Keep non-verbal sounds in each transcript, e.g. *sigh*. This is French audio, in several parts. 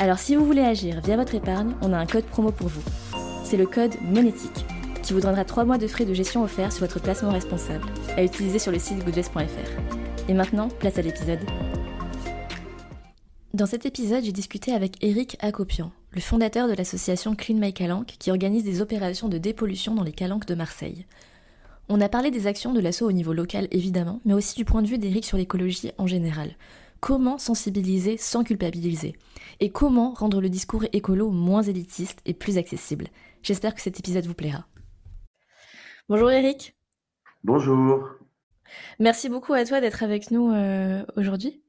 Alors si vous voulez agir via votre épargne, on a un code promo pour vous. C'est le code monétique qui vous donnera 3 mois de frais de gestion offerts sur votre placement responsable à utiliser sur le site goodvest.fr. Et maintenant, place à l'épisode. Dans cet épisode, j'ai discuté avec Eric Acopian, le fondateur de l'association Clean My Calanque qui organise des opérations de dépollution dans les calanques de Marseille. On a parlé des actions de l'assaut au niveau local évidemment, mais aussi du point de vue d'Eric sur l'écologie en général. Comment sensibiliser sans culpabiliser Et comment rendre le discours écolo moins élitiste et plus accessible J'espère que cet épisode vous plaira. Bonjour Eric. Bonjour. Merci beaucoup à toi d'être avec nous euh, aujourd'hui.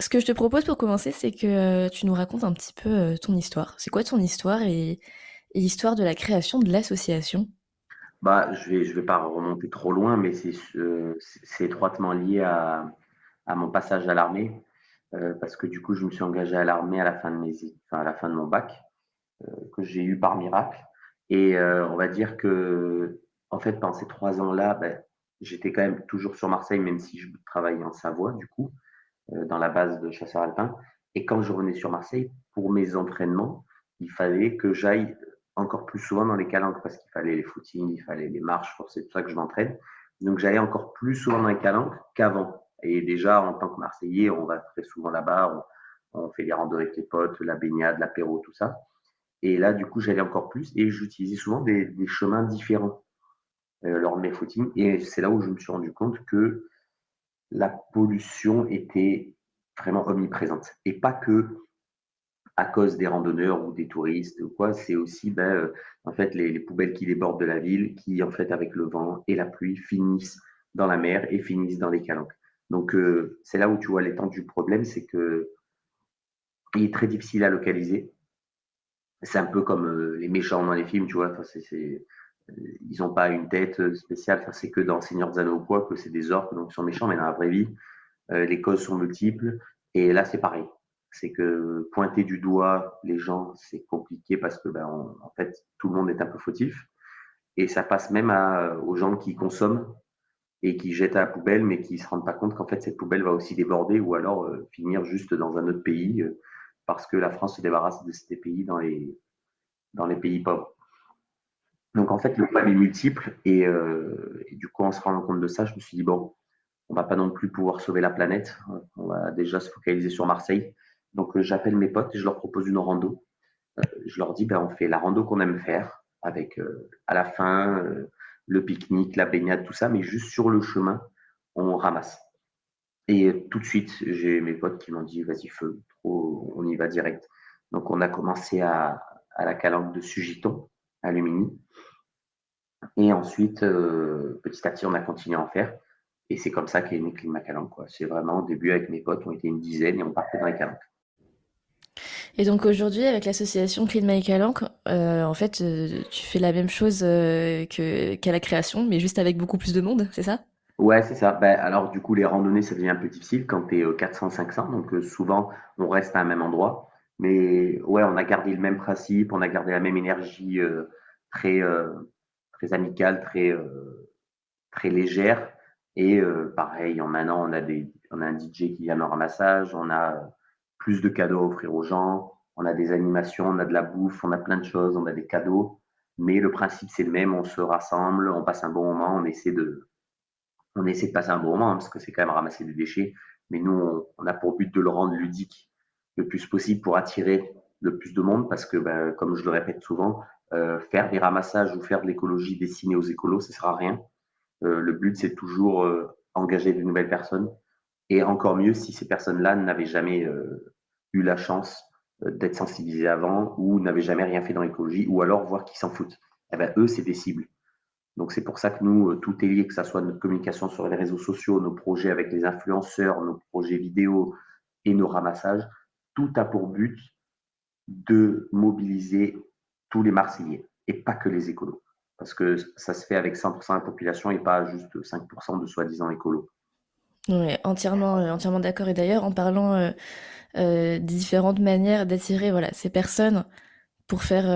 Ce que je te propose pour commencer, c'est que euh, tu nous racontes un petit peu euh, ton histoire. C'est quoi ton histoire et, l'histoire de la création de l'association? Bah, Je ne vais, je vais pas remonter trop loin, mais c'est étroitement lié à, à mon passage à l'armée, euh, parce que du coup, je me suis engagé à l'armée à la fin de mes, à la fin de mon bac, euh, que j'ai eu par miracle. Et euh, on va dire que, en fait, pendant ces trois ans-là, ben, j'étais quand même toujours sur Marseille, même si je travaillais en Savoie, du coup, dans la base de chasseurs alpins. Et quand je revenais sur Marseille, pour mes entraînements, il fallait que j'aille encore plus souvent dans les calanques parce qu'il fallait les footings, il fallait les marches, c'est pour ça que je m'entraîne. Donc j'allais encore plus souvent dans les calanques qu'avant. Et déjà, en tant que Marseillais, on va très souvent là-bas, on, fait les randonnées avec les potes, la baignade, l'apéro, tout ça. Et là, du coup, j'allais encore plus et j'utilisais souvent des, chemins différents euh, lors de mes footings. Et c'est là où je me suis rendu compte que la pollution était vraiment omniprésente. Et pas que à cause des randonneurs ou des touristes ou quoi, c'est aussi ben, euh, en fait les, les, poubelles qui débordent de la ville qui, en fait, avec le vent et la pluie, finissent dans la mer et finissent dans les calanques. Donc, euh, c'est là où tu vois l'étendue du problème, c'est que il est très difficile à localiser. C'est un peu comme euh, les méchants dans les films, tu vois. c'est, ils n'ont pas une tête spéciale. c'est que dans Seigneur des Anneaux quoi que c'est des orques, donc ils sont méchants, mais dans la vraie vie, euh, les causes sont multiples. Et là, c'est pareil. C'est que pointer du doigt les gens, c'est compliqué parce que, ben, en fait, tout le monde est un peu fautif. Et ça passe même aux gens qui consomment et qui jettent à la poubelle, mais qui ne se rendent pas compte qu'en fait, cette poubelle va aussi déborder ou alors euh, finir juste dans un autre pays euh, parce que la France se débarrasse de ces pays dans les, dans les pays pauvres. Donc en fait, le problème est multiple et, euh, du coup, en se rendant compte de ça, je me suis dit, bon, on va pas non plus pouvoir sauver la planète, on va déjà se focaliser sur Marseille. Donc j'appelle mes potes et je leur propose une rando. je leur dis, ben, on fait la rando qu'on aime faire avec à la fin le pique-nique, la baignade, tout ça, mais juste sur le chemin, on ramasse. Et tout de suite, j'ai mes potes qui m'ont dit, vas-y, feu, on y va direct. Donc, on a commencé à, la calanque de Sugiton, à. Et ensuite, euh, petit à petit, on a continué à en faire. Et c'est comme ça qu'est né Climat Calanque. C'est vraiment, au début, avec mes potes, on était une dizaine et on partait dans les calanques. Et donc aujourd'hui, avec l'association Clean My Calanque, euh, en fait, euh, tu fais la même chose euh, qu'à la création, mais juste avec beaucoup plus de monde, c'est ça? Ouais, c'est ça. Ben, alors du coup, les randonnées, ça devient un peu difficile quand tu es 400-500, donc souvent, on reste à un même endroit. Mais ouais, on a gardé le même principe, on a gardé la même énergie très, très amicale, très, très légère. Et pareil, maintenant, on a, des, on a un DJ qui vient au ramassage, on a plus de cadeaux à offrir aux gens. On a des animations, on a de la bouffe, on a plein de choses, on a des cadeaux. Mais le principe, c'est le même. On se rassemble, on passe un bon moment, on essaie de, on essaie de passer un bon moment parce que c'est quand même ramasser des déchets. Mais nous, on, a pour but de le rendre ludique le plus possible pour attirer le plus de monde parce que, ben, comme je le répète souvent, euh, faire des ramassages ou faire de l'écologie destinée aux écolos, ça ne sert rien. Euh, le but, c'est toujours euh, engager de nouvelles personnes et encore mieux si ces personnes-là n'avaient jamais euh, eu la chance euh, d'être sensibilisées avant ou n'avaient jamais rien fait dans l'écologie ou alors voir qu'ils s'en foutent. Eh ben, eux, c'est des cibles. Donc c'est pour ça que nous, euh, tout est lié, que ce soit notre communication sur les réseaux sociaux, nos projets avec les influenceurs, nos projets vidéo et nos ramassages, tout a pour but de mobiliser tous les Marseillais et pas que les écolos. Parce que ça se fait avec 100% de la population et pas juste 5% de soi-disant écolos. Oui, entièrement, euh, entièrement d'accord. Et d'ailleurs, en parlant euh, euh, des différentes manières d'attirer voilà, ces personnes pour faire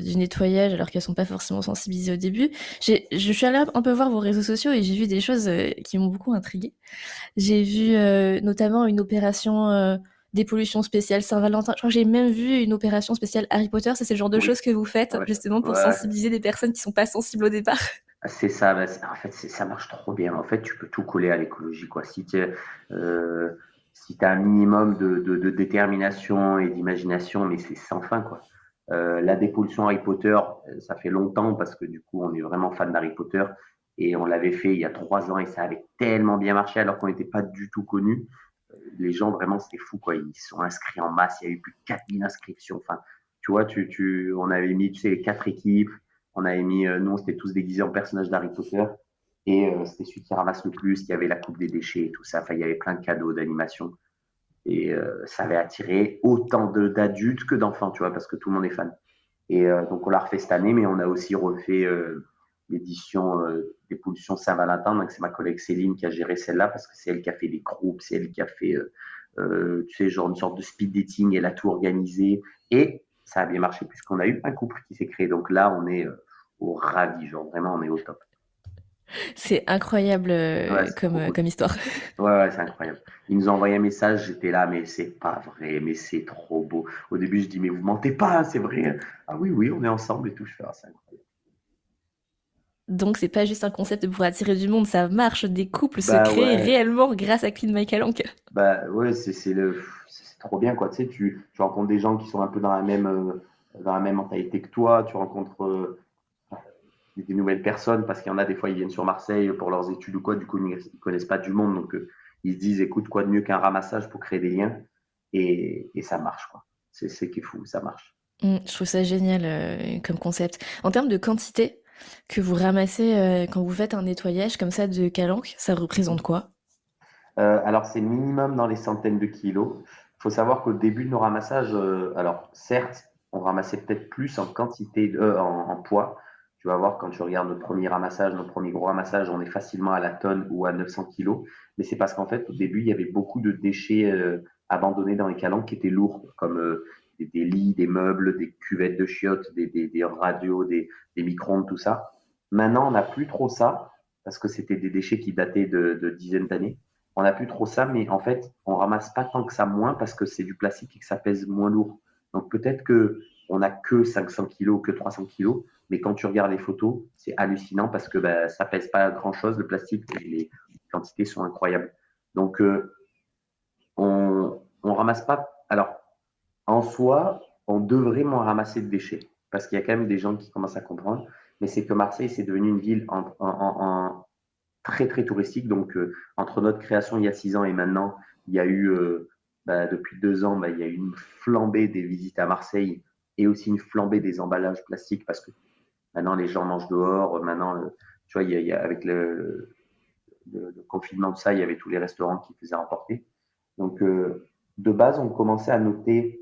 du nettoyage alors qu'elles sont pas forcément sensibilisées au début. Je suis allée un peu voir vos réseaux sociaux et j'ai vu des choses qui m'ont beaucoup intriguée. J'ai vu notamment une opération des pollutions spéciales Saint-Valentin. Je crois que j'ai même vu une opération spéciale Harry Potter. C'est le genre de choses que vous faites justement pour sensibiliser des personnes qui sont pas sensibles au départ. C'est ça. Bah, en fait, ça marche trop bien. En fait, tu peux tout coller à l'écologie. Si tu euh, as un minimum de, détermination et d'imagination, mais c'est sans fin. Quoi. Euh, la dépollution Harry Potter, ça fait longtemps parce que du coup, on est vraiment fan d'Harry Potter et on l'avait fait il y a trois ans et ça avait tellement bien marché alors qu'on n'était pas du tout connu les gens, vraiment, c'était fou, quoi. Ils sont inscrits en masse. Il y a eu plus de 4000 inscriptions. Enfin, tu vois, on avait mis, tu sais, les quatre équipes. On avait mis, euh, nous, on s'était tous déguisés en personnages d'Harry Potter. Et euh, c'était celui qui ramasse le plus. Il y avait la coupe des déchets et tout ça. Enfin, il y avait plein de cadeaux d'animation. Et euh, ça avait attiré autant d'adultes que d'enfants, tu vois, parce que tout le monde est fan. Et donc, on l'a refait cette année, mais on a aussi refait l'édition euh, des pollutions Saint-Valentin. Donc, c'est ma collègue Céline qui a géré celle-là parce que c'est elle qui a fait les groupes, c'est elle qui a fait, euh, euh, tu sais, genre une sorte de speed dating, elle a tout organisé. Et ça a bien marché puisqu'on a eu un couple qui s'est créé. Donc là, on est au ravi, genre vraiment, on est au top. C'est incroyable comme, comme histoire. Ouais, ouais c'est incroyable. Ils nous ont envoyé un message, j'étais là, mais c'est pas vrai, mais c'est trop beau. Au début, je dis, mais vous mentez pas, c'est vrai. Ah oui, oui, on est ensemble et tout. Je fais, ah, c'est incroyable. Donc c'est pas juste un concept pour attirer du monde, ça marche. Des couples se bah créent réellement grâce à Clean My Calanque. Bah ouais, c'est le, trop bien quoi. Tu sais, tu, tu, rencontres des gens qui sont un peu dans la même, euh, dans la même mentalité que toi. Tu rencontres euh, des nouvelles personnes parce qu'il y en a des fois ils viennent sur Marseille pour leurs études ou quoi. Du coup ils connaissent pas du monde, donc euh, ils se disent écoute quoi de mieux qu'un ramassage pour créer des liens? Et, et ça marche quoi. C'est ce qui est fou, ça marche. Mmh, je trouve ça génial comme concept. En termes de quantité, que vous ramassez euh, quand vous faites un nettoyage comme ça de calanque, ça représente quoi? Euh, Alors, c'est minimum dans les centaines de kilos. Il faut savoir qu'au début de nos ramassages, euh, alors certes, on ramassait peut-être plus en quantité, en, poids. Tu vas voir quand tu regardes notre premier ramassage, notre premier gros ramassage, on est facilement à la tonne ou à 900 kilos. Mais c'est parce qu'en fait, au début, il y avait beaucoup de déchets abandonnés dans les calanques qui étaient lourds, comme des, lits, des meubles, des cuvettes de chiottes, des, radios, des, micro-ondes, tout ça. Maintenant, on n'a plus trop ça, parce que c'était des déchets qui dataient de, dizaines d'années. On n'a plus trop ça, mais en fait, on ramasse pas tant que ça moins parce que c'est du plastique et que ça pèse moins lourd. Donc peut-être que on n'a que 500 kilos, que 300 kilos, mais quand tu regardes les photos, c'est hallucinant parce que ben, ça pèse pas grand-chose, le plastique, les quantités sont incroyables. Donc euh, on, on ramasse pas. Alors en soi, on devrait moins ramasser de déchets parce qu'il y a quand même des gens qui commencent à comprendre. Mais c'est que Marseille, c'est devenu une ville très, très touristique. Donc, euh, entre notre création il y a six ans et maintenant, il y a eu, euh, bah, depuis deux ans, bah, il y a eu une flambée des visites à Marseille et aussi une flambée des emballages plastiques parce que maintenant, les gens mangent dehors. Maintenant, euh, tu vois, avec le, confinement de ça, il y avait tous les restaurants qui faisaient emporter. Donc, de base, on commençait à noter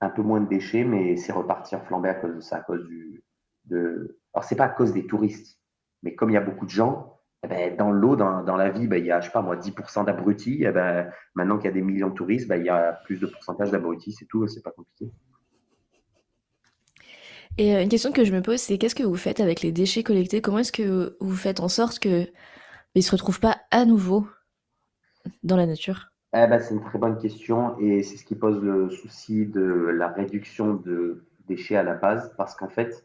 un peu moins de déchets, mais c'est reparti en à cause de ça, à cause du. De... Alors, c'est pas à cause des touristes, mais comme il y a beaucoup de gens, eh ben, dans l'eau, dans, la vie, ben, il y a, je sais pas moi, 10% d'abrutis. Eh ben, maintenant qu'il y a des millions de touristes, ben, il y a plus de pourcentage d'abrutis, c'est tout, c'est pas compliqué. Et euh, une question que je me pose, c'est qu'est-ce que vous faites avec les déchets collectés? Comment est-ce que vous faites en sorte qu'ils ne se retrouvent pas à nouveau dans la nature? Eh ben, c'est une très bonne question et c'est ce qui pose le souci de la réduction de déchets à la base parce qu'en fait,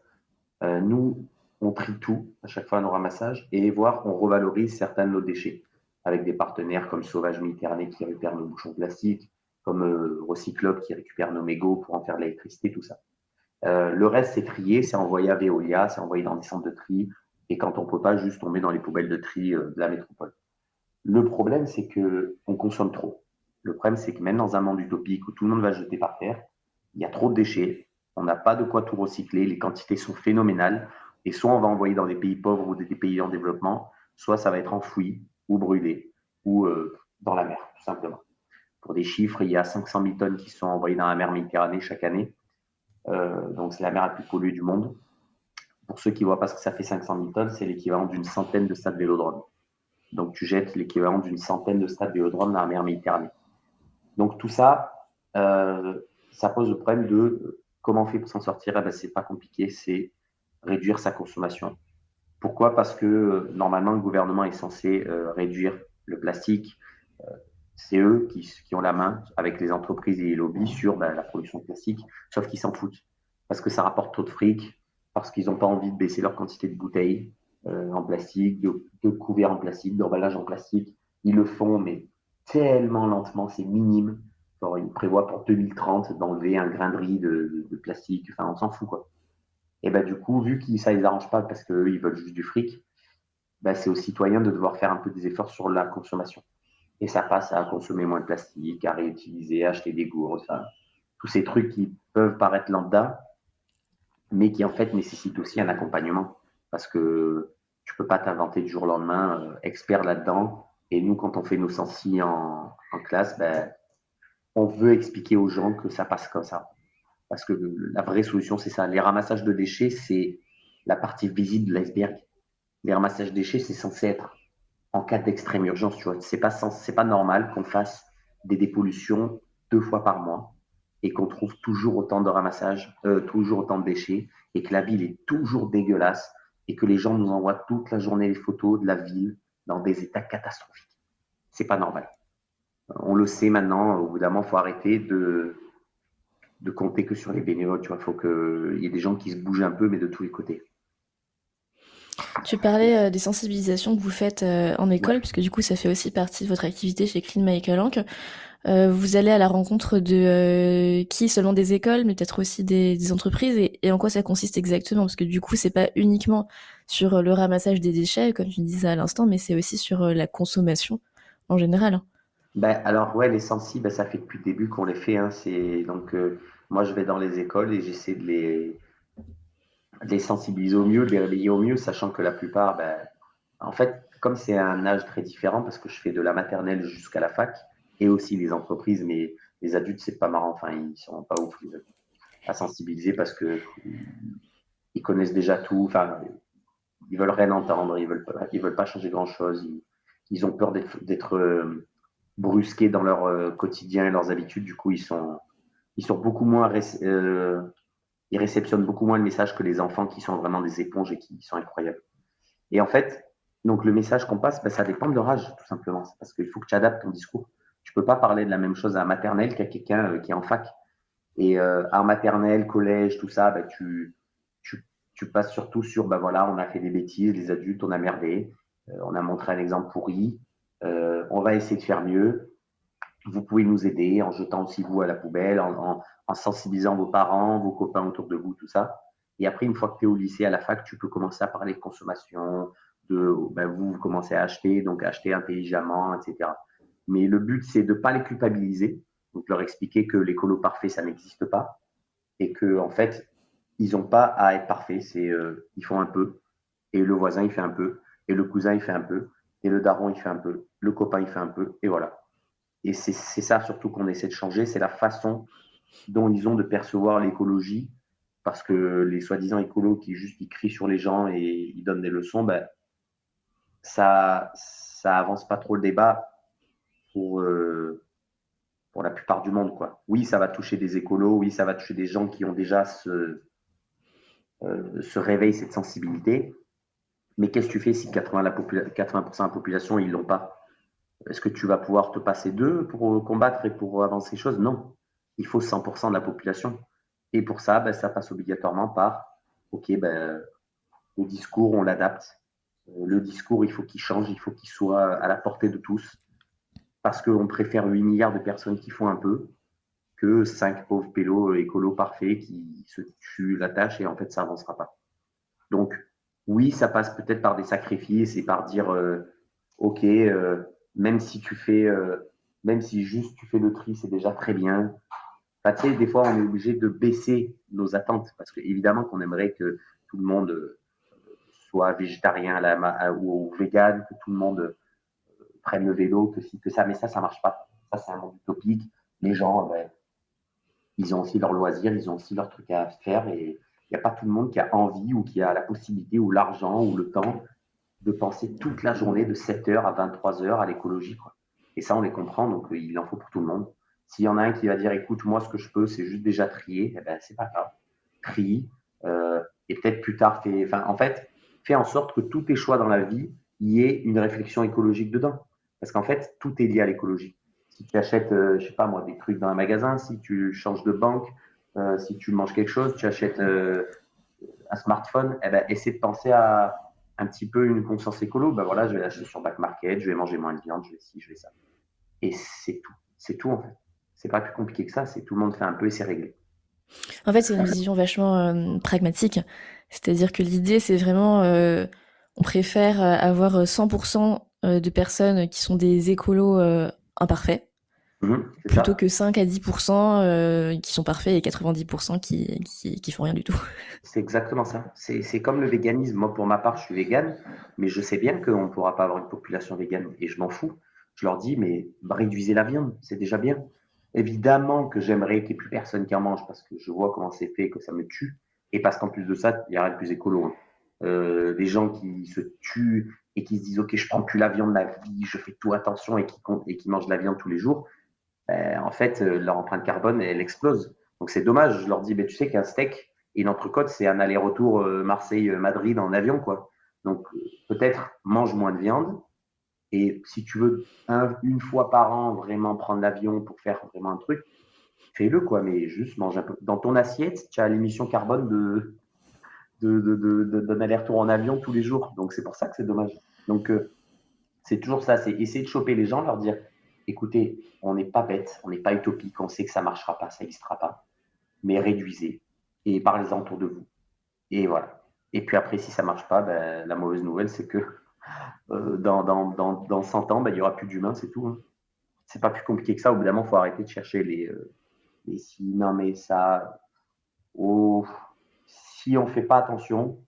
euh, nous, on trie tout à chaque fois à nos ramassages et voire on revalorise certains de nos déchets avec des partenaires comme Sauvage Méditerranée qui récupèrent nos bouchons plastiques, comme euh, Recyclope qui récupère nos mégots pour en faire de l'électricité, tout ça. Euh, le reste, c'est trié, c'est envoyé à Veolia, c'est envoyé dans des centres de tri et quand on peut pas, juste tomber dans les poubelles de tri de la métropole. Le problème, c'est que on consomme trop. Le problème, c'est que même dans un monde utopique où tout le monde va jeter par terre, il y a trop de déchets, on n'a pas de quoi tout recycler, les quantités sont phénoménales, et soit on va envoyer dans des pays pauvres ou des pays en développement, soit ça va être enfoui ou brûlé ou euh, dans la mer, tout simplement. pour des chiffres, il y a 500 000 tonnes qui sont envoyées dans la mer Méditerranée chaque année. Donc, c'est la mer la plus polluée du monde. Pour ceux qui ne voient pas ce que ça fait 500 000 tonnes, c'est l'équivalent d'une centaine de stades vélodromes. Donc, tu jettes l'équivalent d'une centaine de stades vélodromes dans la mer Méditerranée. Donc, tout ça, ça pose le problème de comment on fait pour s'en sortir. Eh ben, pas compliqué, c'est réduire sa consommation. Pourquoi? Parce que euh, normalement, le gouvernement est censé euh, réduire le plastique. Euh, c'est eux qui, ont la main avec les entreprises et les lobbies sur ben, la production plastique, sauf qu'ils s'en foutent. Parce que ça rapporte trop de fric, parce qu'ils n'ont pas envie de baisser leur quantité de bouteilles en plastique, de, couverts en plastique, d'emballage en plastique. Ils le font, mais tellement lentement, c'est minime. Ils prévoient pour 2030 d'enlever un grain de riz de, plastique. Enfin, on s'en fout, quoi. Et bah, du coup, vu que ça ne les arrange pas parce qu'eux, ils veulent juste du fric, bah, c'est aux citoyens de devoir faire un peu des efforts sur la consommation. Et ça passe à consommer moins de plastique, à réutiliser, à acheter des gourdes, tous ces trucs qui peuvent paraître lambda, mais qui en fait nécessitent aussi un accompagnement. Parce que tu peux pas t'inventer du jour au lendemain euh, expert là-dedans. Et nous, quand on fait nos sensi en, en classe, ben, on veut expliquer aux gens que ça passe comme ça. Parce que la vraie solution, c'est ça. Les ramassages de déchets, c'est la partie visible de l'iceberg. Les ramassages de déchets, c'est censé être en cas d'extrême urgence. Tu vois, c'est pas pas normal qu'on fasse des dépollutions deux fois par mois et qu'on trouve toujours autant de ramassages, euh, toujours autant de déchets et que la ville est toujours dégueulasse et que les gens nous envoient toute la journée les photos de la ville dans des états catastrophiques. C'est pas normal. On le sait maintenant. Au bout d'un moment, faut arrêter de compter que sur les bénévoles. Tu vois, il faut qu'il y ait des gens qui se bougent un peu, mais de tous les côtés. Tu parlais euh, des sensibilisations que vous faites euh, en école, puisque du coup, ça fait aussi partie de votre activité chez Clean Michael Ank. Euh, vous allez à la rencontre de qui Seulement des écoles, mais peut-être aussi des, entreprises. Et, en quoi ça consiste exactement? Parce que du coup, c'est pas uniquement sur le ramassage des déchets, comme tu disais à l'instant, mais c'est aussi sur la consommation en général. Ben, alors, ouais, les sensibles, ben, ça fait depuis le début qu'on les fait. Hein. C'est, donc, moi, je vais dans les écoles et j'essaie de les, les sensibiliser au mieux, les réveiller au mieux, sachant que la plupart, ben, en fait, comme c'est un âge très différent, parce que je fais de la maternelle jusqu'à la fac, et aussi les entreprises, mais les adultes, c'est pas marrant. Enfin, ils sont pas ouf à sensibiliser parce que ils connaissent déjà tout. Enfin, ils veulent rien entendre, ils veulent pas, ils veulent pas changer grand chose. Ils, ils ont peur d'être euh, brusqués dans leur euh, quotidien et leurs habitudes. Du coup, ils sont, ils sont beaucoup moins, euh, ils réceptionnent beaucoup moins le message que les enfants qui sont vraiment des éponges et qui sont incroyables. Et en fait, donc le message qu'on passe, ben, ça dépend de leur âge, tout simplement. Parce qu'il faut que tu adaptes ton discours. Tu peux pas parler de la même chose à un maternelle qu'à quelqu'un euh, qui est en fac. Et euh, à un maternelle, collège, tout ça, ben, tu, passes surtout sur, ben voilà, on a fait des bêtises, les adultes, on a merdé, on a montré un exemple pourri, euh, on va essayer de faire mieux. Vous pouvez nous aider en jetant aussi vous à la poubelle, en, sensibilisant vos parents, vos copains autour de vous, tout ça. Et après, une fois que tu es au lycée, à la fac, tu peux commencer à parler de consommation, de ben, vous, vous commencez à acheter, donc acheter intelligemment, etc. Mais le but, c'est de ne pas les culpabiliser, donc leur expliquer que l'écolo parfait, ça n'existe pas, et que en fait, ils n'ont pas à être parfaits. C'est euh, ils font un peu, et le voisin il fait un peu, et le cousin il fait un peu, et le daron, il fait un peu, le copain, il fait un peu, et voilà. Et c'est ça surtout qu'on essaie de changer, c'est la façon dont ils ont de percevoir l'écologie, parce que les soi-disant écolos qui juste ils crient sur les gens et ils donnent des leçons, ben, ça, ça avance pas trop le débat pour, euh, pour la plupart du monde. Quoi. Oui, ça va toucher des écolos, oui, ça va toucher des gens qui ont déjà ce, euh, réveil, cette sensibilité, mais qu'est-ce que tu fais si 80%, la, 80 de la population, ils l'ont pas? Est-ce que tu vas pouvoir te passer d'eux pour combattre et pour avancer les choses? Non. Il faut 100% de la population. Et pour ça, ben, ça passe obligatoirement par, OK, ben, le discours, on l'adapte. Euh, le discours, il faut qu'il change, il faut qu'il soit à la portée de tous. Parce qu'on préfère 8 milliards de personnes qui font un peu que 5 pauvres pélos écolos parfaits qui se tuent la tâche et en fait, ça avancera pas. Donc, oui, ça passe peut-être par des sacrifices et par dire, euh, OK, euh, même si tu fais, euh, même si juste tu fais le tri, c'est déjà très bien. Tu sais, des fois, on est obligé de baisser nos attentes parce que évidemment qu'on aimerait que tout le monde soit végétarien ou, ou, vegan, que tout le monde prenne le vélo, que que ça, mais ça, ça marche pas. Ça, c'est un monde utopique. Les gens, ben, ils ont aussi leurs loisirs, ils ont aussi leurs trucs à faire et il n'y a pas tout le monde qui a envie ou qui a la possibilité ou l'argent ou le temps de penser toute la journée de 7h à 23h à l'écologie. Et ça, on les comprend, donc euh, il en faut pour tout le monde. S'il y en a un qui va dire, écoute, moi, ce que je peux, c'est juste déjà trier, eh ben, c'est pas grave. Trie, euh, et peut-être plus tard, fais, en fait, fais en sorte que tous tes choix dans la vie, il y ait une réflexion écologique dedans. Parce qu'en fait, tout est lié à l'écologie. Si tu achètes, euh, je sais pas moi, des trucs dans un magasin, si tu changes de banque, euh, si tu manges quelque chose, tu achètes un smartphone, eh ben, essaie de penser à un petit peu une conscience écolo. Ben voilà, je vais l'acheter sur Back Market, je vais manger moins de viande, je vais ci, je vais ça. Et c'est tout. C'est tout en fait. C'est pas plus compliqué que ça. C'est tout le monde fait un peu et c'est réglé. En fait, c'est une vision vachement euh, pragmatique. C'est-à-dire que l'idée, c'est vraiment, euh, on préfère euh, avoir 100% de personnes qui sont des écolos imparfaits, mmh, plutôt que 5 à 10% qui sont parfaits et 90% qui, qui, font rien du tout. *laughs* C'est exactement ça. C'est comme le véganisme. Moi, pour ma part, je suis végane, mais je sais bien qu'on ne pourra pas avoir une population végane et je m'en fous. Je leur dis, mais réduisez la viande, c'est déjà bien. Évidemment que j'aimerais qu'il n'y ait plus personne qui en mange parce que je vois comment c'est fait, que ça me tue. Et parce qu'en plus de ça, il y a rien de plus écolo. Hein. Euh, des gens qui se tuent et qui se disent Ok, je prends plus la viande de la vie, je fais tout attention et qui, et qui mangent de la viande tous les jours, ben, en fait, euh, leur empreinte carbone, elle explose. Donc c'est dommage. Je leur dis ben, Tu sais qu'un steak une entrecôte, c'est un aller-retour euh, Marseille-Madrid en avion. quoi. Donc peut-être mange moins de viande, et si tu veux une fois par an vraiment prendre l'avion pour faire vraiment un truc, fais-le quoi, mais juste mange un peu. Dans ton assiette, tu as l'émission carbone de d'un de, de, aller-retour en avion tous les jours. Donc c'est pour ça que c'est dommage. Donc euh, c'est toujours ça, c'est essayer de choper les gens, leur dire écoutez, on n'est pas bête, on n'est pas utopique, on sait que ça marchera pas, ça n'existera pas, mais réduisez et parlez-en autour de vous. Et voilà. Et puis après, si ça marche pas, ben, la mauvaise nouvelle, c'est que euh, dans, dans, dans, dans, 100 ans, ben, il n'y aura plus d'humains, c'est tout. Hein. C'est pas plus compliqué que ça. Au bout d'un moment, il faut arrêter de chercher les, euh, les si, non, mais ça. Oh, si on ne fait pas attention,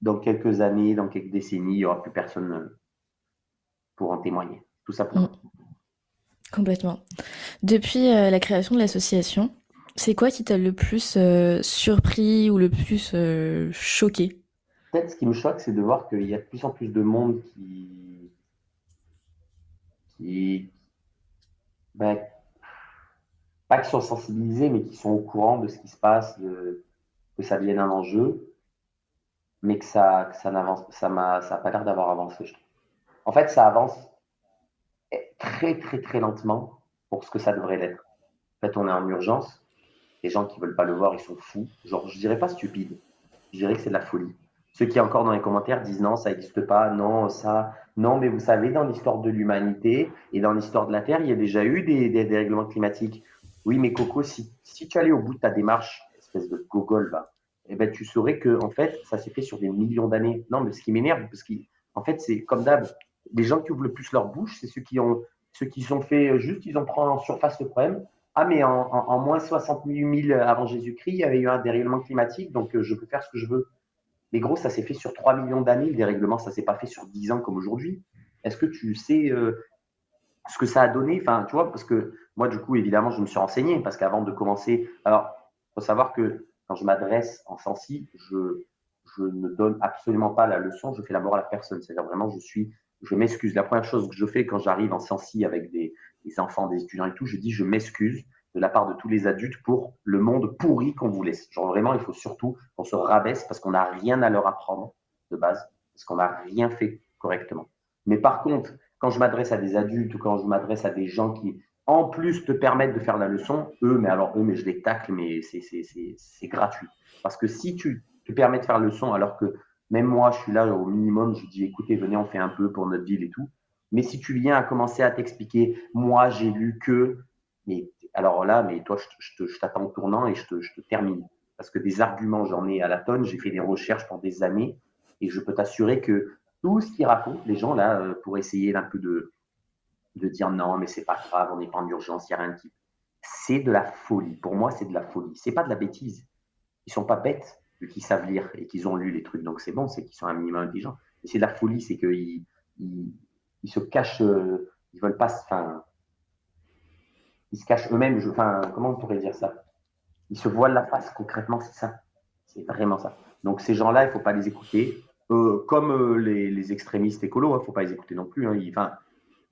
dans quelques années, dans quelques décennies, il n'y aura plus personne euh, pour en témoigner. Tout simplement. Mm. Complètement. Depuis la création de l'association, c'est quoi qui t'a le plus surpris ou le plus choqué? Peut-être ce qui me choque, c'est de voir qu'il y a de plus en plus de monde qui. qui. Ben, pas qui sont sensibilisés, mais qui sont au courant de ce qui se passe, que ça devienne un enjeu, mais que ça, que ça n'avance, ça n'a ça pas l'air d'avoir avancé, je trouve. En fait, ça avance très, très, très lentement pour ce que ça devrait l'être. En fait, on est en urgence. Les gens qui veulent pas le voir, ils sont fous. Genre, je dirais pas stupide. Je dirais que c'est de la folie. Ceux qui encore dans les commentaires disent non, ça n'existe pas, non, ça, non, mais vous savez, dans l'histoire de l'humanité et dans l'histoire de la Terre, il y a déjà eu des, des dérèglements climatiques. Oui, mais Coco, si, si tu allais au bout de ta démarche, espèce de gogol, eh ben, tu saurais que en fait, ça s'est fait sur des millions d'années. Non, mais ce qui m'énerve, parce qu'en fait, c'est comme d'hab, les gens qui ouvrent le plus leur bouche, c'est ceux qui ont, ceux qui fait juste, ils ont pris en surface le problème. Ah, mais en, moins 68 000 avant Jésus-Christ, il y avait eu un dérèglement climatique, donc euh, je peux faire ce que je veux. Mais gros, ça s'est fait sur 3 millions d'années, le dérèglement, ça s'est pas fait sur 10 ans comme aujourd'hui. Est-ce que tu sais euh, ce que ça a donné? Enfin, tu vois, parce que moi, du coup, évidemment, je me suis renseigné, parce qu'avant de commencer, alors, faut savoir que quand je m'adresse en sensi, je, je ne donne absolument pas la leçon, je fais la morale à personne. C'est-à-dire vraiment, je suis, je m'excuse. La première chose que je fais quand j'arrive en sensi avec des, des enfants, des étudiants et tout, je dis, je m'excuse de la part de tous les adultes pour le monde pourri qu'on vous laisse. Genre vraiment, il faut surtout qu'on se rabaisse parce qu'on n'a rien à leur apprendre de base, parce qu'on n'a rien fait correctement. Mais par contre, quand je m'adresse à des adultes ou quand je m'adresse à des gens qui, en plus, te permettent de faire la leçon, eux, mais alors eux, mais je les tacle, mais c'est gratuit. Parce que si tu te permets de faire la leçon alors que même moi, je suis là au minimum, je dis écoutez, venez, on fait un peu pour notre ville et tout. Mais si tu viens à commencer à t'expliquer, moi, j'ai lu que, mais alors là, mais toi, je, t'attends au tournant et je te, termine. Parce que des arguments, j'en ai à la tonne. J'ai fait des recherches pendant des années et je peux t'assurer que tout ce qu'ils racontent, les gens là, euh, pour essayer d'un peu de, de dire non, mais c'est pas grave, on n'est pas en urgence, il n'y a rien de type. C'est de la folie. Pour moi, c'est de la folie. C'est pas de la bêtise. Ils sont pas bêtes qu'ils savent lire et qu'ils ont lu les trucs. Donc c'est bon, c'est qu'ils sont un minimum intelligents. Mais c'est de la folie, c'est qu'ils ils, se cachent, euh, ils veulent pas. Enfin, ils se cachent eux-mêmes. Comment on pourrait dire ça? Ils se voilent la face, concrètement, c'est ça. C'est vraiment ça. Donc ces gens-là, il faut pas les écouter. Euh, comme euh, les, extrémistes écolos, il hein, ne faut pas les écouter non plus. Hein. Ils,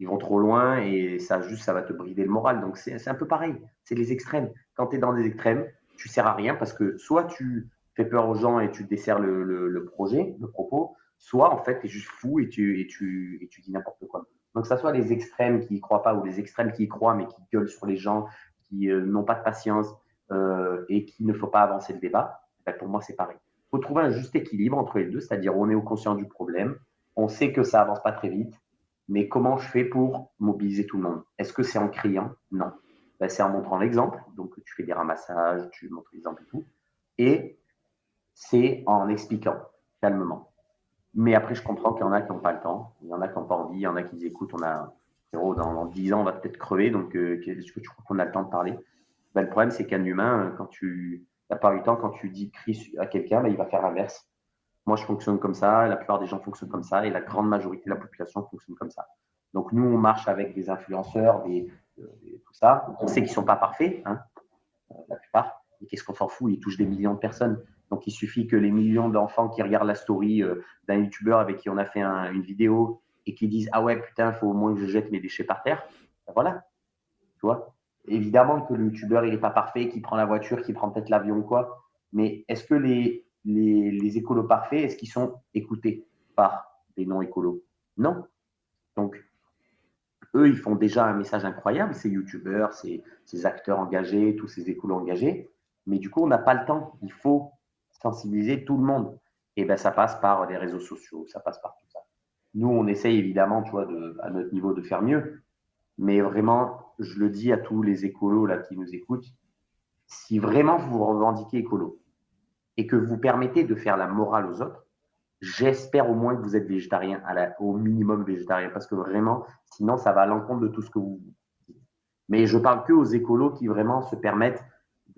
ils vont trop loin et ça juste ça va te brider le moral. Donc c'est un peu pareil. C'est les extrêmes. Quand tu es dans des extrêmes, tu sers à rien parce que soit tu fais peur aux gens et tu desserres le, le, projet, le propos, soit en fait tu es juste fou et tu, et tu, et tu dis n'importe quoi. Donc que ça soit les extrêmes qui y croient pas ou les extrêmes qui y croient mais qui gueulent sur les gens, qui euh, n'ont pas de patience euh, et qu'il ne faut pas avancer le débat, ben, pour moi c'est pareil. Il faut trouver un juste équilibre entre les deux, c'est-à-dire on est au conscient du problème, on sait que ça avance pas très vite, mais comment je fais pour mobiliser tout le monde? Est-ce que c'est en criant? Non. Ben, c'est en montrant l'exemple. Donc, tu fais des ramassages, tu montres l'exemple et tout. Et c'est en expliquant calmement. Mais après, je comprends qu'il y en a qui n'ont pas le temps, il y en a qui n'ont pas envie, il y en a qui disent écoute, on a, dans, dans 10 ans, on va peut-être crever, donc euh, est-ce que tu crois qu'on a le temps de parler? Ben, Le problème, c'est qu'un humain, quand tu, plupart du temps, quand tu dis crie à quelqu'un, ben, il va faire l'inverse. Moi, je fonctionne comme ça, la plupart des gens fonctionnent comme ça, et la grande majorité de la population fonctionne comme ça. Donc, nous, on marche avec des influenceurs, des, euh, tout ça. On sait qu'ils ne sont pas parfaits, hein, euh, la plupart. Et qu'est-ce qu'on s'en fout? Ils touchent des millions de personnes. Donc, il suffit que les millions d'enfants qui regardent la story euh, d'un youtubeur avec qui on a fait une vidéo et qui disent Ah ouais, putain, il faut au moins que je jette mes déchets par terre. Ben voilà. Tu vois? Évidemment que le youtubeur, il n'est pas parfait, qu'il prend la voiture, qu'il prend peut-être l'avion, quoi. Mais est-ce que les, les, écolos parfaits, est-ce qu'ils sont écoutés par des non-écolos? Non. Donc, eux, ils font déjà un message incroyable, ces youtubeurs, ces, ces acteurs engagés, tous ces écolos engagés. Mais du coup, on n'a pas le temps. Il faut sensibiliser tout le monde. Et ben, ça passe par les réseaux sociaux, ça passe par tout ça. Nous, on essaye évidemment, tu vois, à notre niveau, de faire mieux. Mais vraiment, je le dis à tous les écolos là qui nous écoutent, si vraiment vous vous revendiquez écolo, et que vous permettez de faire la morale aux autres, j'espère au moins que vous êtes végétarien, au minimum végétarien, parce que vraiment, sinon, ça va à l'encontre de tout ce que vous. Mais je parle que aux écolos qui vraiment se permettent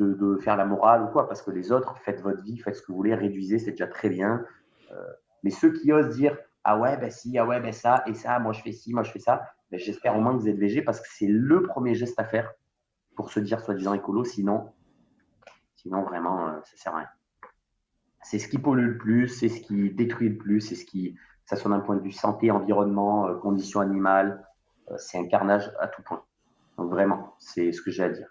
de, faire la morale ou quoi, parce que les autres, faites votre vie, faites ce que vous voulez, réduisez, c'est déjà très bien. Euh, mais ceux qui osent dire, ah ouais, ben si, ah ouais, ben ça, et ça, moi je fais ci, moi je fais ça, ben j'espère au moins que vous êtes végé, parce que c'est le premier geste à faire pour se dire soi-disant écolo, sinon, sinon vraiment, euh, ça sert à rien c'est ce qui pollue le plus, c'est ce qui détruit le plus, c'est ce qui, ce soit d'un point de vue santé, environnement, euh, conditions animales, euh, c'est un carnage à tout point. Donc vraiment, c'est ce que j'ai à dire.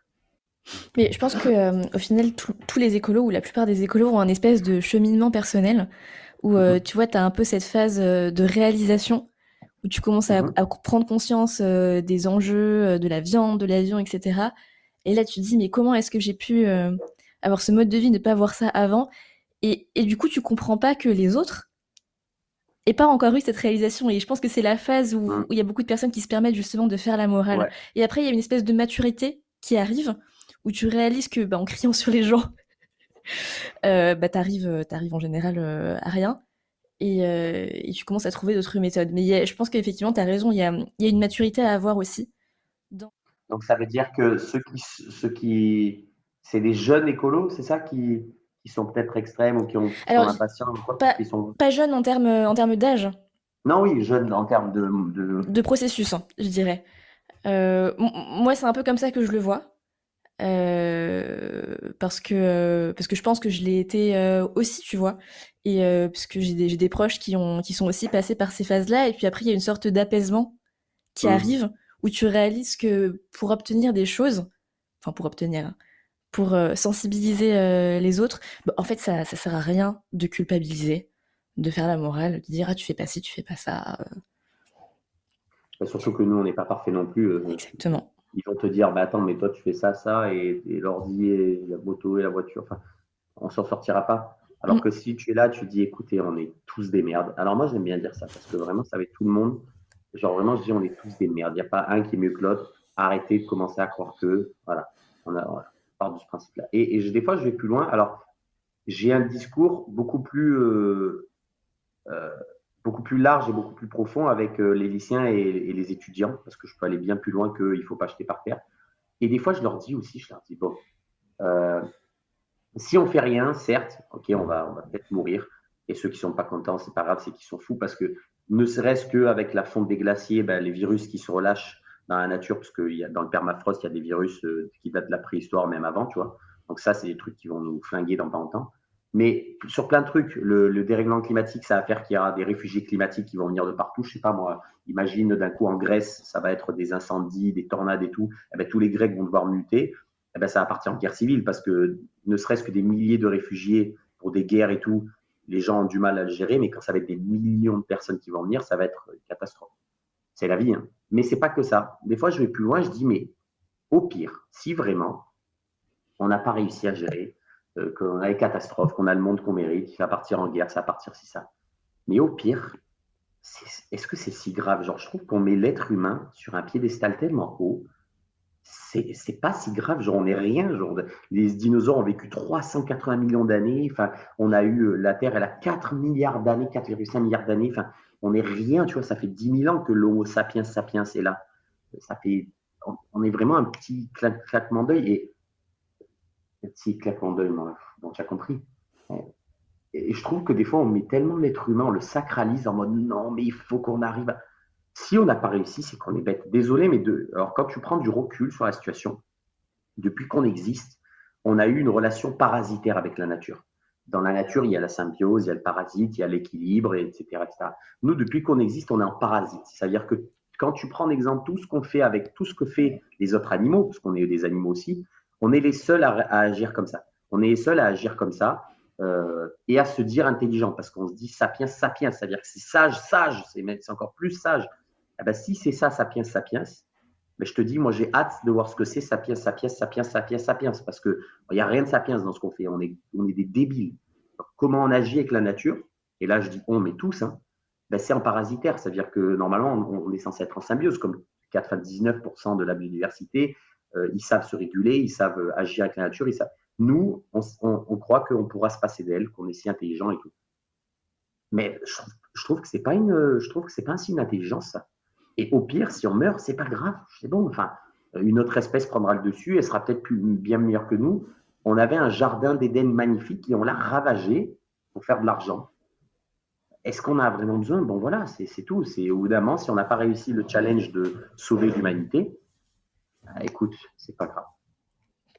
Mais je pense que euh, au final, tous les écolos ou la plupart des écolos ont un espèce de cheminement personnel où mhm. tu vois, tu as un peu cette phase de réalisation où tu commences à, mhm. prendre conscience des enjeux de la viande, de l'avion, etc. Et là, tu te dis, mais comment est-ce que j'ai pu avoir ce mode de vie, ne pas voir ça avant? Et, du coup, tu comprends pas que les autres n'aient pas encore eu cette réalisation. Et je pense que c'est la phase où il y a beaucoup de personnes qui se permettent justement de faire la morale. Et après, il y a une espèce de maturité qui arrive où tu réalises que, bah, en criant sur les gens, *laughs* euh, bah, t'arrives, euh, arrives en général euh, à rien. Euh, et, tu commences à trouver d'autres méthodes. Mais je pense qu'effectivement, tu as raison, il y a, une maturité à avoir aussi. Donc ça veut dire que ceux qui, ceux qui c'est des jeunes écolos, c'est ça qui, qui sont peut-être extrêmes ou qui ont Alors, pas, sont... pas jeunes en termes en termes d'âge. Non, oui, jeunes en termes de, de... processus, hein, je dirais. Moi, c'est un peu comme ça que je le vois. Euh, parce que parce que je pense que je l'ai été euh, aussi, tu vois, et parce que j'ai des, des, proches qui ont qui sont aussi passés par ces phases-là, et puis après il y a une sorte d'apaisement qui mmh. arrive où tu réalises que pour obtenir des choses, enfin pour obtenir, hein, pour euh, sensibiliser euh, les autres, bah, en fait, ça, ça sert à rien de culpabiliser, de faire la morale, de dire ah tu fais pas ci, tu fais pas ça. Euh. Surtout que nous, on n'est pas parfait non plus. Exactement. Ils vont te dire bah attends, mais toi tu fais ça, ça, et, l'ordi et la moto et la voiture, enfin, on s'en sortira pas. Alors mm. que si tu es là, tu dis écoutez, on est tous des merdes. Alors moi, j'aime bien dire ça parce que vraiment, ça avec tout le monde. Genre vraiment, je dis on est tous des merdes. Il n'y a pas un qui est mieux que l'autre. Arrêtez de commencer à croire que, voilà, on a, part de ce principe-là. Et, des fois, je vais plus loin. Alors, j'ai un discours beaucoup plus, euh, euh, beaucoup plus large et beaucoup plus profond avec euh, les lycéens et, les étudiants, parce que je peux aller bien plus loin qu'il ne faut pas acheter par terre. Et des fois, je leur dis aussi, je leur dis, bon, si on fait rien, certes, ok, on va, on va peut-être mourir. Et ceux qui sont pas contents, c'est pas grave, c'est qu'ils sont fous parce que ne serait-ce qu'avec la fonte des glaciers, ben, les virus qui se relâchent dans la nature, parce que y a, dans le permafrost, il y a des virus qui datent de la préhistoire, même avant, tu vois. Donc ça, c'est des trucs qui vont nous flinguer dans pas longtemps. Mais sur plein de trucs, le, dérèglement climatique, ça va faire qu'il y aura des réfugiés climatiques qui vont venir de partout. Je sais pas moi, imagine d'un coup en Grèce, ça va être des incendies, des tornades et tout. Eh ben, tous les Grecs vont devoir muter. Eh ben, ça va partir en guerre civile parce que ne serait-ce que des milliers de réfugiés pour des guerres et tout, les gens ont du mal à le gérer. Mais quand ça va être des millions de personnes qui vont venir, ça va être une catastrophe. C'est la vie. Hein. Mais c'est pas que ça. Des fois, je vais plus loin, je dis, mais au pire, si vraiment on n'a pas réussi à gérer, qu'on a des catastrophes, qu'on a le monde qu'on mérite, ça va partir en guerre, ça va partir si ça. Mais au pire, est-ce que c'est si grave? Genre, je trouve qu'on met l'être humain sur un piédestal tellement haut, c'est pas si grave. Genre, on n'est rien. Genre, les dinosaures ont vécu 380 millions d'années. Enfin, on a eu la Terre, elle a 4 milliards d'années, 4,5 milliards d'années. Enfin, on n'est rien. Tu vois, ça fait 10 000 ans que l'Homo sapiens sapiens est là. Ça fait, on est vraiment un petit claquement d'œil. Et petit claquement d'œil, bon, tu as compris. Et je trouve que des fois, on met tellement l'être humain, on le sacralise en mode non, mais il faut qu'on arrive. Si on n'a pas réussi, c'est qu'on est bête. Désolé, mais de... alors quand tu prends du recul sur la situation, depuis qu'on existe, on a eu une relation parasitaire avec la nature. Dans la nature, il y a la symbiose, il y a le parasite, il y a l'équilibre, etc., etc. Nous, depuis qu'on existe, on est en parasite. C'est-à-dire que quand tu prends en exemple tout ce qu'on fait avec tout ce que fait les autres animaux, parce qu'on est des animaux aussi, on est les seuls à, agir comme ça. On est les seuls à agir comme ça euh, et à se dire intelligent parce qu'on se dit sapiens, sapiens, c'est-à-dire que c'est sage, sage, c'est encore plus sage. Eh ben, si c'est ça, sapiens, sapiens, mais je te dis, moi j'ai hâte de voir ce que c'est sapiens, sapiens, sapiens, sapiens, sapiens, parce qu'il n'y a rien de sapiens dans ce qu'on fait. On est, on est des débiles. comment on agit avec la nature? Et là, je dis on, mais tous. Hein, ben, c'est en parasitaire, c'est-à-dire que normalement, on, est censé être en symbiose, comme 99% de la biodiversité, ils savent se réguler, ils savent euh, agir avec la nature. Ils savent. Nous, on, croit qu'on pourra se passer d'elle, qu'on est si intelligent et tout. Mais je, trouve que c'est pas pas un signe d'intelligence. Et au pire, si on meurt, c'est pas grave, c'est bon. Enfin, une autre espèce prendra le dessus, elle sera peut-être bien meilleure que nous. On avait un jardin d'Éden magnifique et on l'a ravagé pour faire de l'argent. Est-ce qu'on a vraiment besoin? Bon, voilà, c'est tout. C'est au si on n'a pas réussi le challenge de sauver l'humanité, ah, écoute, c'est pas grave.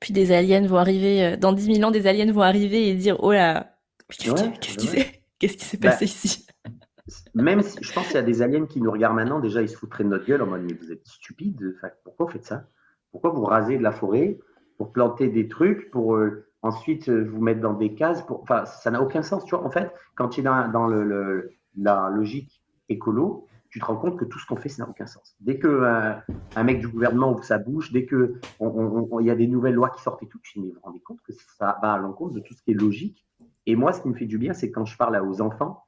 Puis des aliens vont arriver, euh, dans 10 000 ans, des aliens vont arriver et dire Oh là, qu'est-ce qui s'est passé bah, ici Même si je pense qu'il y a des aliens qui nous regardent maintenant, déjà ils se foutraient de notre gueule en mode Mais vous êtes stupide, pourquoi vous faites ça? Pourquoi vous rasez de la forêt pour planter des trucs, pour euh, ensuite euh, vous mettre dans des cases pour... Enfin, ça n'a aucun sens, tu vois. En fait, quand tu es dans, dans le, la logique écolo, tu te rends compte que tout ce qu'on fait, ça n'a aucun sens. Dès que euh, un mec du gouvernement ouvre sa bouche, dès qu'il on, y a des nouvelles lois qui sortent et tout, tu te dis, vous vous rendez compte que ça va à l'encontre de tout ce qui est logique? Et moi, ce qui me fait du bien, c'est quand je parle aux enfants,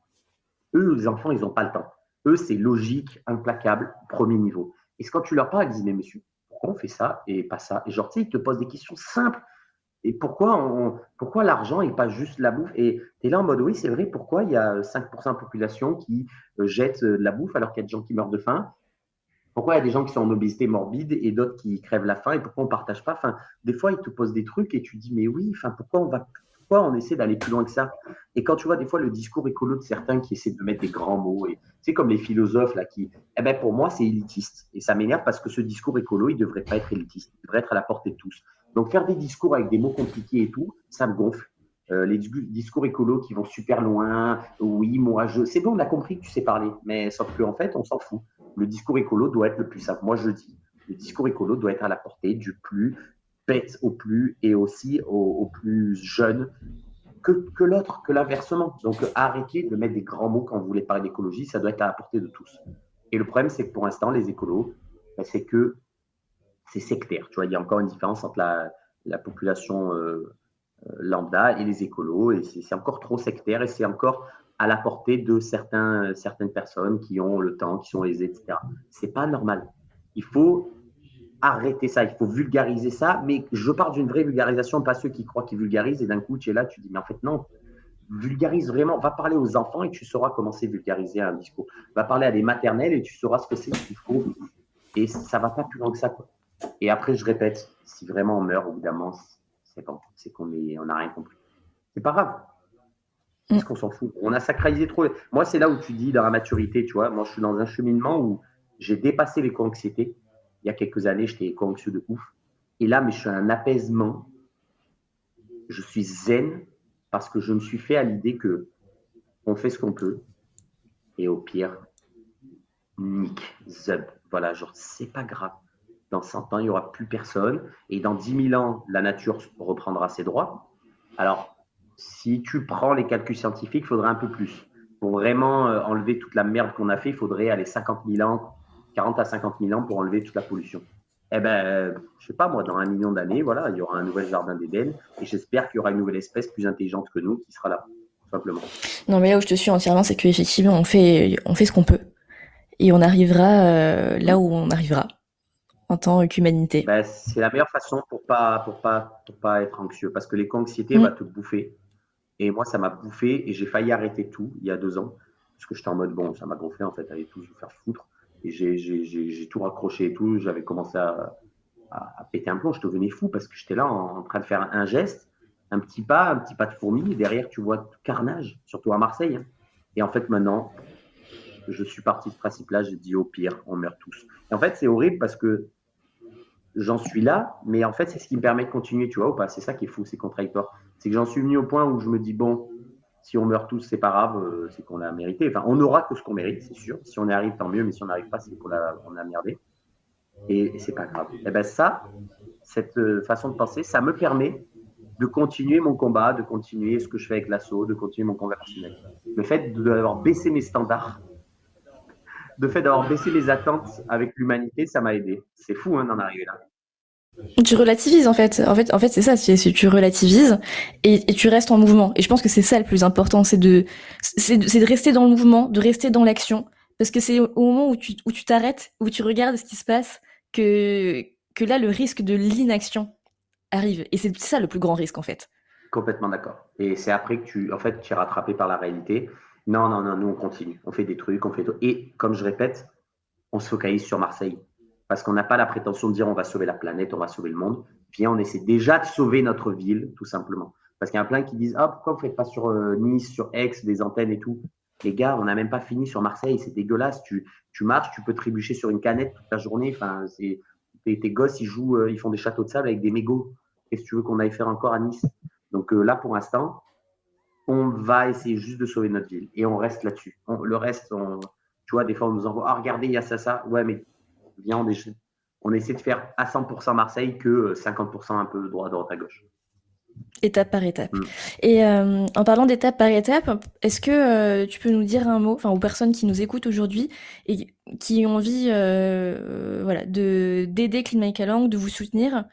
eux, les enfants, ils n'ont pas le temps. Eux, c'est logique, implacable, premier niveau. Et quand tu leur parles, ils disent, mais monsieur, pourquoi on fait ça et pas ça? Et genre, tu sais, ils te posent des questions simples et pourquoi, pourquoi l'argent et pas juste la bouffe? Et tu es là en mode oui, c'est vrai, pourquoi il y a 5% de la population qui euh, jette euh, de la bouffe alors qu'il y a des gens qui meurent de faim? Pourquoi il y a des gens qui sont en obésité morbide et d'autres qui crèvent la faim Et pourquoi on ne partage pas? Des fois, ils te posent des trucs et tu dis mais oui, pourquoi on va pourquoi on essaie d'aller plus loin que ça? Et quand tu vois des fois le discours écolo de certains qui essaient de mettre des grands mots, et c'est comme les philosophes là qui, eh ben pour moi c'est élitiste. Et ça m'énerve parce que ce discours écolo il devrait pas être élitiste, il devrait être à la portée de tous. Donc faire des discours avec des mots compliqués et tout, ça me gonfle. Euh, les discours écolos qui vont super loin, oui, moi je. C'est bon, on a compris que tu sais parler, mais sauf qu'en en fait, on s'en fout. Le discours écolo doit être le plus simple. Moi je dis, le discours écolo doit être à la portée du plus bête au plus et aussi au, plus jeune que, l'autre, que l'inversement. Donc arrêtez de mettre des grands mots quand vous voulez parler d'écologie, ça doit être à la portée de tous. Et le problème, c'est que pour l'instant, les écolos, ben, c'est que c'est sectaire. Tu vois, il y a encore une différence entre la, la population euh, euh, lambda et les écolos, et c'est encore trop sectaire, et c'est encore à la portée de certains, certaines personnes qui ont le temps, qui sont aisées, etc. C'est pas normal. Il faut arrêter ça, il faut vulgariser ça, mais je parle d'une vraie vulgarisation, pas ceux qui croient qu'ils vulgarisent, et d'un coup, tu es là, tu dis, mais en fait, non, vulgarise vraiment, va parler aux enfants et tu sauras comment c'est vulgariser un discours. Va parler à des maternelles et tu sauras ce que c'est qu'il faut. Et ça va pas plus loin que ça. Et après, je répète, si vraiment on meurt, évidemment, c'est bon, c'est qu'on on n'a rien compris. C'est pas grave. Mm. qu'on s'en fout? On a sacralisé trop. Moi, c'est là où tu dis dans la maturité, tu vois. Moi, je suis dans un cheminement où j'ai dépassé les anxiété Il y a quelques années, j'étais anxieux de ouf. Et là, mais je suis un apaisement. Je suis zen parce que je me suis fait à l'idée que on fait ce qu'on peut. Et au pire, nick, zub. Voilà, genre, c'est pas grave. Dans 100 ans, il n'y aura plus personne. Et dans 10 000 ans, la nature reprendra ses droits. Alors, si tu prends les calculs scientifiques, il faudrait un peu plus. Pour vraiment euh, enlever toute la merde qu'on a fait, il faudrait aller 50 000 ans, 40 à 50 000 ans pour enlever toute la pollution. Eh ben, je sais pas moi, dans un million d'années, voilà, il y aura un nouvel jardin d'Éden et j'espère qu'il y aura une nouvelle espèce plus intelligente que nous qui sera là, simplement. Non, mais là où je te suis entièrement, c'est qu'effectivement, on fait, on fait ce qu'on peut et on arrivera euh, là où on arrivera en tant qu'humanité. Ben, c'est la meilleure façon pour pas, pour pas, pour pas être anxieux parce que les anxiété mm. va te bouffer. Et moi, ça m'a bouffé et j'ai failli arrêter tout il y a deux ans parce que j'étais en mode bon, ça m'a gonflé en fait, allez tous vous faire foutre. Et j'ai tout raccroché et tout. J'avais commencé à, à, péter un plomb. Je devenais fou parce que j'étais là en, train de faire un geste, un petit pas, un petit pas de fourmi. Et derrière, tu vois carnage, surtout à Marseille. Hein. Et en fait, maintenant, je suis parti de ce principe-là. J'ai dit au pire, on meurt tous. Et en fait, c'est horrible parce que j'en suis là, mais en fait, c'est ce qui me permet de continuer, tu vois, ou pas C'est ça qui est fou, c'est contradictoire. C'est que j'en suis venu au point où je me dis, bon, si on meurt tous, c'est pas grave, euh, c'est qu'on a mérité. Enfin, on n'aura que ce qu'on mérite, c'est sûr. Si on y arrive, tant mieux, mais si on n'arrive pas, c'est qu'on a, on a merdé. Et, c'est pas grave. Et eh ben ça, cette euh, façon de penser, ça me permet de continuer mon combat, de continuer ce que je fais avec l'assaut, de continuer mon combat personnel. Le fait d'avoir baissé mes standards, le fait d'avoir baissé mes attentes avec l'humanité, ça m'a aidé. C'est fou hein, d'en arriver là. Tu relativises en fait. En fait, en fait, c'est ça. C'est tu relativises et, tu restes en mouvement. Et je pense que c'est ça le plus important, c'est de, c'est de, rester dans le mouvement, de rester dans l'action, parce que c'est au moment où tu, où tu t'arrêtes, où tu regardes ce qui se passe, que que là le risque de l'inaction arrive. Et c'est ça le plus grand risque en fait. Complètement d'accord. Et c'est après que tu, en fait, tu es rattrapé par la réalité. Non, non, non, nous on continue. On fait des trucs, on fait. Et comme je répète, on se focalise sur Marseille parce qu'on n'a pas la prétention de dire on va sauver la planète, on va sauver le monde. Puis on essaie déjà de sauver notre ville, tout simplement. Parce qu'il y a plein qui disent Ah, pourquoi vous ne faites pas sur euh, Nice, sur Aix, des antennes et tout? Les gars, on n'a même pas fini sur Marseille, c'est dégueulasse. Tu, tu marches, tu peux trébucher sur une canette toute la journée. Enfin, c'est, tes, gosses, ils jouent, euh, ils font des châteaux de sable avec des mégots. Qu'est-ce que tu veux qu'on aille faire encore à Nice? Donc euh, là, pour l'instant, on va essayer juste de sauver notre ville. Et on reste là-dessus. le reste, on, tu vois, des fois, on nous envoie Ah, regardez, il y a ça, ça. Ouais, mais on, on essaie de faire à 100% Marseille que 50% un peu droit, droite à gauche. Étape par étape. Mm. Et euh, en parlant d'étape par étape, est-ce que euh, tu peux nous dire un mot, enfin aux personnes qui nous écoutent aujourd'hui et qui ont envie, euh, voilà, de d'aider Clean Lang, de vous soutenir,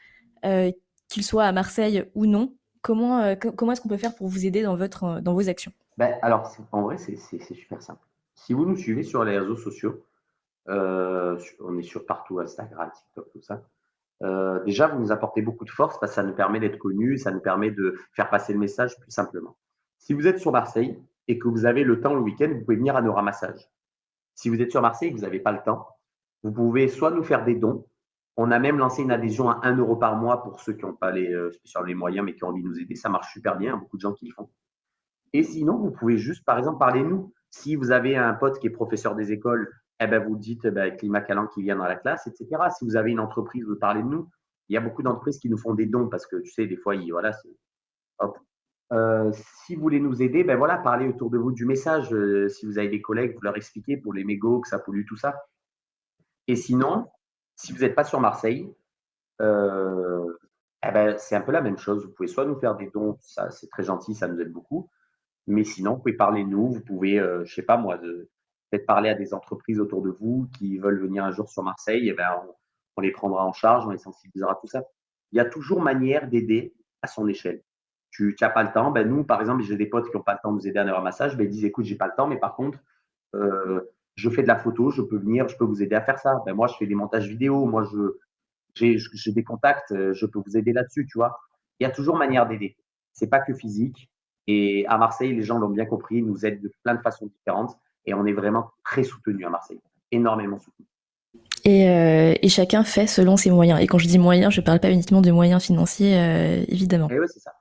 qu'il soit à Marseille ou non, comment comment est-ce qu'on peut faire pour vous aider dans dans vos actions? Ben, alors en vrai c'est super simple. Si vous nous suivez sur les réseaux sociaux, euh, on est sur partout, Instagram, TikTok, tout ça. Euh, déjà, vous nous apportez beaucoup de force parce que ça nous permet d'être connus, ça nous permet de faire passer le message plus simplement. Si vous êtes sur Marseille et que vous avez le temps le week-end, vous pouvez venir à nos ramassages. Si vous êtes sur Marseille et que vous n'avez pas le temps, vous pouvez soit nous faire des dons. On a même lancé une adhésion à 1 euro par mois pour ceux qui n'ont pas les, euh, les moyens mais qui ont envie de nous aider. Ça marche super bien, beaucoup de gens qui le font. Et sinon, vous pouvez juste, par exemple, parler nous. Si vous avez un pote qui est professeur des écoles eh ben, vous dites eh ben, Climat Calant qui vient dans la classe, etc. Si vous avez une entreprise, vous parlez de nous. Il y a beaucoup d'entreprises qui nous font des dons parce que tu sais, des fois, voilà, euh, si vous voulez nous aider, ben voilà, parlez autour de vous du message. Euh, si vous avez des collègues, vous leur expliquez pour les mégots que ça pollue tout ça. Et sinon, si vous n'êtes pas sur Marseille, euh, eh ben, c'est un peu la même chose. Vous pouvez soit nous faire des dons, ça c'est très gentil, ça nous aide beaucoup. Mais sinon, vous pouvez parler de nous, vous pouvez, je je sais pas moi, peut-être parler à des entreprises autour de vous qui veulent venir un jour sur Marseille, eh ben on, les prendra en charge, on les sensibilisera tout ça. Il y a toujours manière d'aider à son échelle. Tu n'as pas le temps, ben nous, par exemple, j'ai des potes qui n'ont pas le temps de nous aider à un massage, ben ils disent écoute, j'ai pas le temps, mais par contre, euh, je fais de la photo, je peux venir, je peux vous aider à faire ça. Ben moi, je fais des montages vidéo, moi, je j'ai des contacts, euh, je peux vous aider là-dessus, tu vois. Il y a toujours manière d'aider. C'est pas que physique. Et à Marseille, les gens l'ont bien compris, ils nous aident de plein de façons différentes. Et on est vraiment très soutenu à Marseille, énormément soutenu. Euh, et, chacun fait selon ses moyens. Et quand je dis moyens, je ne parle pas uniquement de moyens financiers, euh, évidemment. Et oui, c'est ça.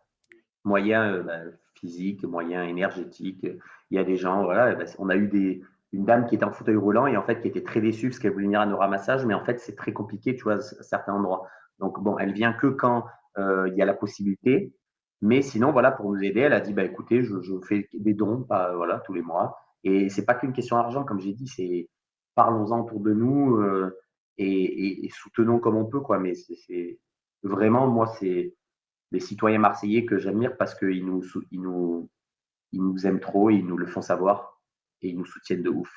Moyens euh, bah, physiques, moyens énergétiques. Il y a des gens, voilà, bah, on a eu des, une dame qui était en fauteuil roulant et en fait qui était très déçue parce qu'elle voulait venir à nos ramassages, mais en fait c'est très compliqué, tu vois, à certains endroits. Donc bon, elle vient que quand euh, il y a la possibilité. Mais sinon, voilà, pour nous aider, elle a dit, bah écoutez, je, fais des dons, voilà, tous les mois. Et c'est pas qu'une question d'argent, comme j'ai dit, c'est parlons-en autour de nous euh, et, soutenons comme on peut, quoi. Mais c'est vraiment, moi, c'est les citoyens marseillais que j'admire parce qu'ils nous, ils nous, ils nous aiment trop, ils nous le font savoir et ils nous soutiennent de ouf.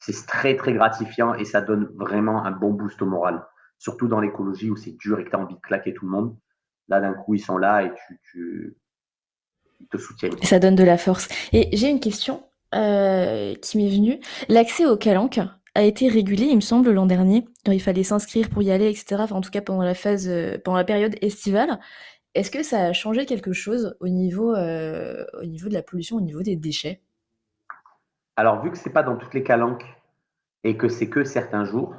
C'est très, très gratifiant et ça donne vraiment un bon boost au moral. Surtout dans l'écologie où c'est dur et que tu as envie de claquer tout le monde. Là, d'un coup, ils sont là et tu, ils te soutiennent. Ça donne de la force. Et j'ai une question euh, qui m'est venue. L'accès au calanque a été régulé, il me semble, l'an dernier. il fallait s'inscrire pour y aller, etc. en tout cas, pendant la phase, euh, pendant la période estivale. Est-ce que ça a changé quelque chose au niveau, euh, au niveau de la pollution, au niveau des déchets? Alors, vu que c'est pas dans toutes les calanques et que c'est que certains jours,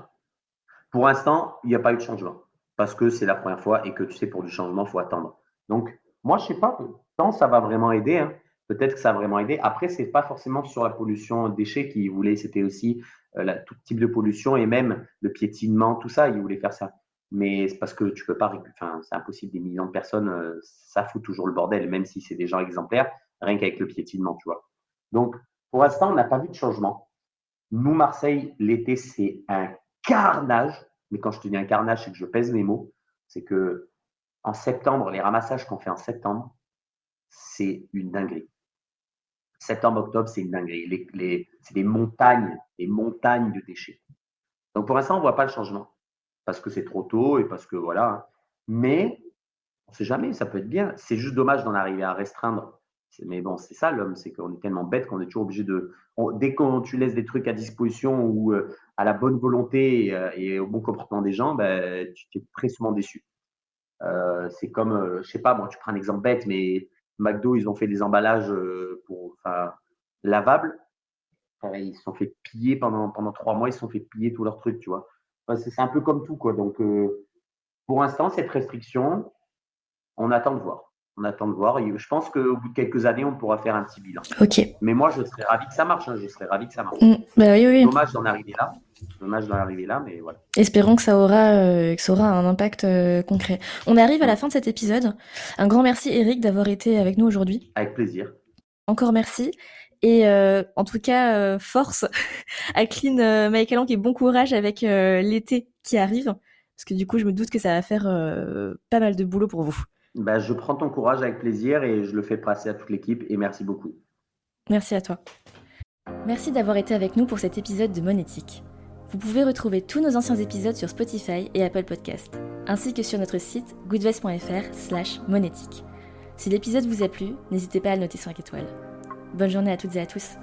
pour l'instant, il n'y a pas eu de changement parce que c'est la première fois et que tu sais, pour du changement, il faut attendre. Donc, moi, je ne sais pas, tant ça va vraiment aider. Hein. Peut-être que ça va vraiment aider. Après, ce n'est pas forcément sur la pollution déchets qu'ils voulaient, c'était aussi euh, tout type de pollution et même le piétinement, tout ça, ils voulaient faire ça. Mais c'est parce que tu peux pas, enfin, c'est impossible, des millions de personnes, euh, ça fout toujours le bordel, même si c'est des gens exemplaires, rien qu'avec le piétinement, tu vois. Donc, pour l'instant, on n'a pas vu de changement. Nous, Marseille, l'été, c'est un carnage. Mais quand je te dis un carnage, c'est que je pèse mes mots. C'est que en septembre, les ramassages qu'on fait en septembre, c'est une dinguerie. Septembre, octobre, c'est une dinguerie. c'est des montagnes, des montagnes de déchets. Donc pour l'instant, on ne voit pas le changement parce que c'est trop tôt et parce que voilà. Mais on ne sait jamais, ça peut être bien. C'est juste dommage d'en arriver à restreindre. Mais bon, c'est ça l'homme, c'est qu'on est tellement bête qu'on est toujours obligé de. dès que tu laisses des trucs à disposition ou euh, à la bonne volonté euh, et, au bon comportement des gens, ben, tu es très souvent déçu. Euh, c'est comme, je sais pas, moi, tu prends un exemple bête, mais McDo, ils ont fait des emballages pour, lavables. Ils se sont fait piller pendant, pendant trois mois, ils se sont fait piller tous leurs trucs, tu vois c'est un peu comme tout, quoi. Donc, pour l'instant, cette restriction, on attend de voir. On attend de voir. je pense qu'au bout de quelques années, on pourra faire un petit bilan. Ok. Mais moi, je serais ravi que ça marche. Hein. Je serais ravi que ça marche. Mm. Bah Dommage d'en arriver là. Dommage d'en arriver là, mais voilà. Espérons que ça aura, euh, que ça aura un impact euh, concret. On arrive à la fin de cet épisode. Un grand merci, Eric, d'avoir été avec nous aujourd'hui. Avec plaisir. Encore merci. Et euh, en tout cas, force *laughs* à Clean euh, et bon courage avec l'été qui arrive, parce que du coup, je me doute que ça va faire pas mal de boulot pour vous. Bah, je prends ton courage avec plaisir et je le fais passer à toute l'équipe et merci beaucoup. Merci à toi. Merci d'avoir été avec nous pour cet épisode de Monétique. Vous pouvez retrouver tous nos anciens épisodes sur Spotify et Apple Podcast, ainsi que sur notre site goodvest.fr slash monétique. Si l'épisode vous a plu, n'hésitez pas à le noter 5 étoiles. Bonne journée à toutes et à tous.